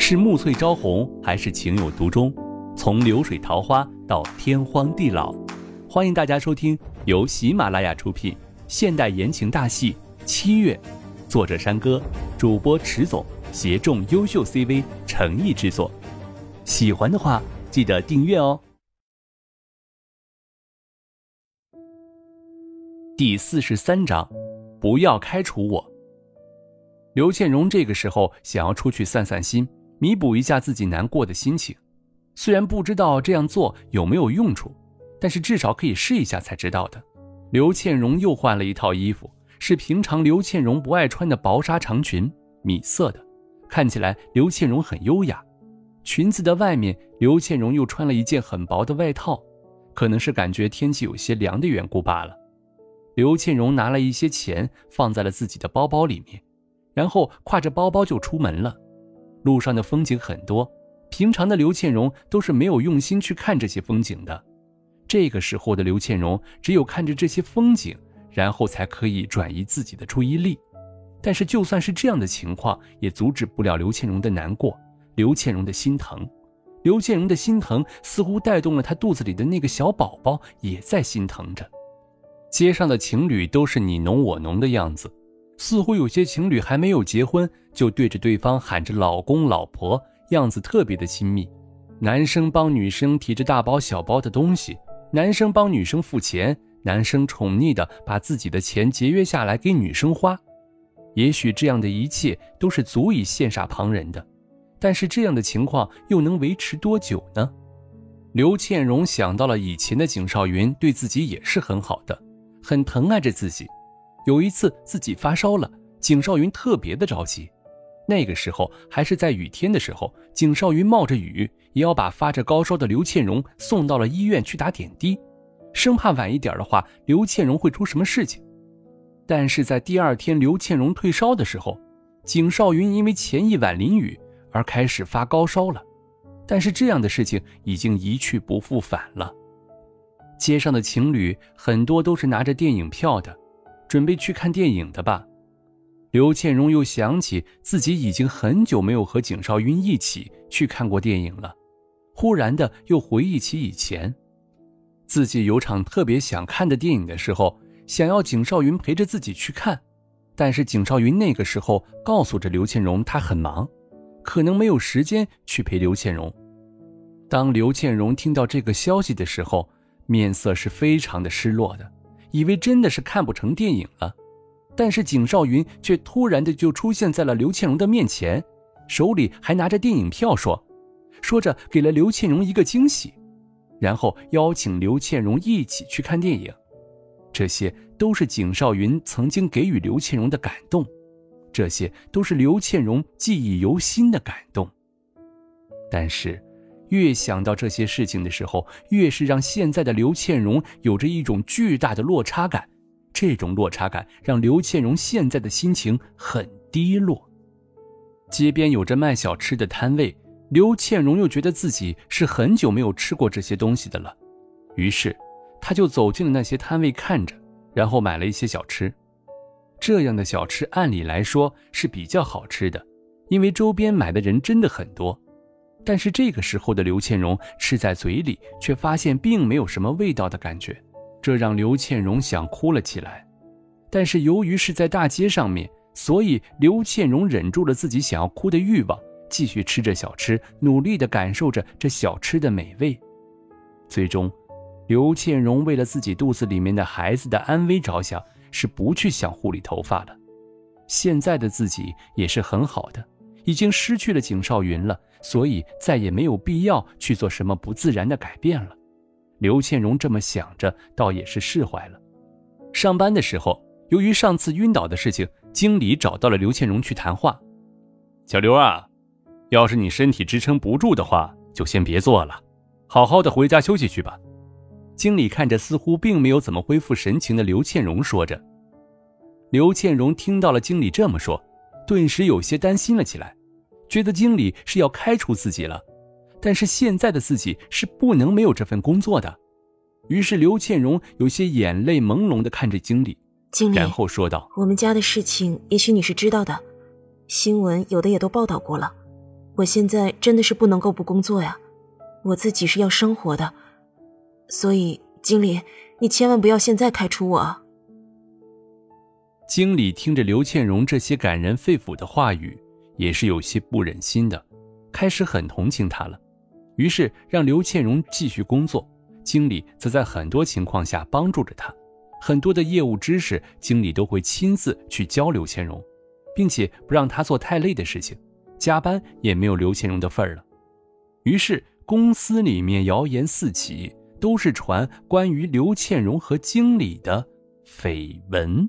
是暮翠朝红，还是情有独钟？从流水桃花到天荒地老，欢迎大家收听由喜马拉雅出品现代言情大戏《七月》，作者山歌，主播迟总，协众优秀 CV 诚意制作。喜欢的话，记得订阅哦。第四十三章，不要开除我。刘倩荣这个时候想要出去散散心，弥补一下自己难过的心情。虽然不知道这样做有没有用处，但是至少可以试一下才知道的。刘倩荣又换了一套衣服，是平常刘倩荣不爱穿的薄纱长裙，米色的，看起来刘倩荣很优雅。裙子的外面，刘倩荣又穿了一件很薄的外套，可能是感觉天气有些凉的缘故罢了。刘倩荣拿了一些钱放在了自己的包包里面，然后挎着包包就出门了。路上的风景很多。平常的刘倩荣都是没有用心去看这些风景的，这个时候的刘倩荣只有看着这些风景，然后才可以转移自己的注意力。但是就算是这样的情况，也阻止不了刘倩荣的难过，刘倩荣的心疼。刘倩荣的心疼似乎带动了她肚子里的那个小宝宝也在心疼着。街上的情侣都是你侬我侬的样子，似乎有些情侣还没有结婚就对着对方喊着老公老婆。样子特别的亲密，男生帮女生提着大包小包的东西，男生帮女生付钱，男生宠溺的把自己的钱节约下来给女生花。也许这样的一切都是足以羡煞旁人的，但是这样的情况又能维持多久呢？刘倩荣想到了以前的景少云对自己也是很好的，很疼爱着自己。有一次自己发烧了，景少云特别的着急。那个时候还是在雨天的时候，景少云冒着雨也要把发着高烧的刘倩荣送到了医院去打点滴，生怕晚一点的话刘倩荣会出什么事情。但是在第二天刘倩荣退烧的时候，景少云因为前一晚淋雨而开始发高烧了，但是这样的事情已经一去不复返了。街上的情侣很多都是拿着电影票的，准备去看电影的吧。刘倩荣又想起自己已经很久没有和景少云一起去看过电影了，忽然的又回忆起以前，自己有场特别想看的电影的时候，想要景少云陪着自己去看，但是景少云那个时候告诉着刘倩荣他很忙，可能没有时间去陪刘倩荣。当刘倩荣听到这个消息的时候，面色是非常的失落的，以为真的是看不成电影了。但是景少云却突然的就出现在了刘倩荣的面前，手里还拿着电影票，说，说着给了刘倩荣一个惊喜，然后邀请刘倩荣一起去看电影。这些都是景少云曾经给予刘倩荣的感动，这些都是刘倩荣记忆犹新的感动。但是，越想到这些事情的时候，越是让现在的刘倩荣有着一种巨大的落差感。这种落差感让刘倩荣现在的心情很低落。街边有着卖小吃的摊位，刘倩荣又觉得自己是很久没有吃过这些东西的了，于是，他就走进了那些摊位看着，然后买了一些小吃。这样的小吃按理来说是比较好吃的，因为周边买的人真的很多。但是这个时候的刘倩荣吃在嘴里，却发现并没有什么味道的感觉。这让刘倩荣想哭了起来，但是由于是在大街上面，所以刘倩荣忍住了自己想要哭的欲望，继续吃着小吃，努力地感受着这小吃的美味。最终，刘倩荣为了自己肚子里面的孩子的安危着想，是不去想护理头发了。现在的自己也是很好的，已经失去了景少云了，所以再也没有必要去做什么不自然的改变了。刘倩荣这么想着，倒也是释怀了。上班的时候，由于上次晕倒的事情，经理找到了刘倩荣去谈话。小刘啊，要是你身体支撑不住的话，就先别做了，好好的回家休息去吧。经理看着似乎并没有怎么恢复神情的刘倩荣，说着。刘倩荣听到了经理这么说，顿时有些担心了起来，觉得经理是要开除自己了。但是现在的自己是不能没有这份工作的，于是刘倩荣有些眼泪朦胧的看着经理，经理，然后说道：“我们家的事情，也许你是知道的，新闻有的也都报道过了。我现在真的是不能够不工作呀，我自己是要生活的，所以经理，你千万不要现在开除我。经理听着刘倩荣这些感人肺腑的话语，也是有些不忍心的，开始很同情他了，于是让刘倩蓉继续工作，经理则在很多情况下帮助着她，很多的业务知识，经理都会亲自去教刘倩蓉，并且不让她做太累的事情。加班也没有刘倩蓉的份儿了，于是公司里面谣言四起，都是传关于刘倩蓉和经理的绯闻。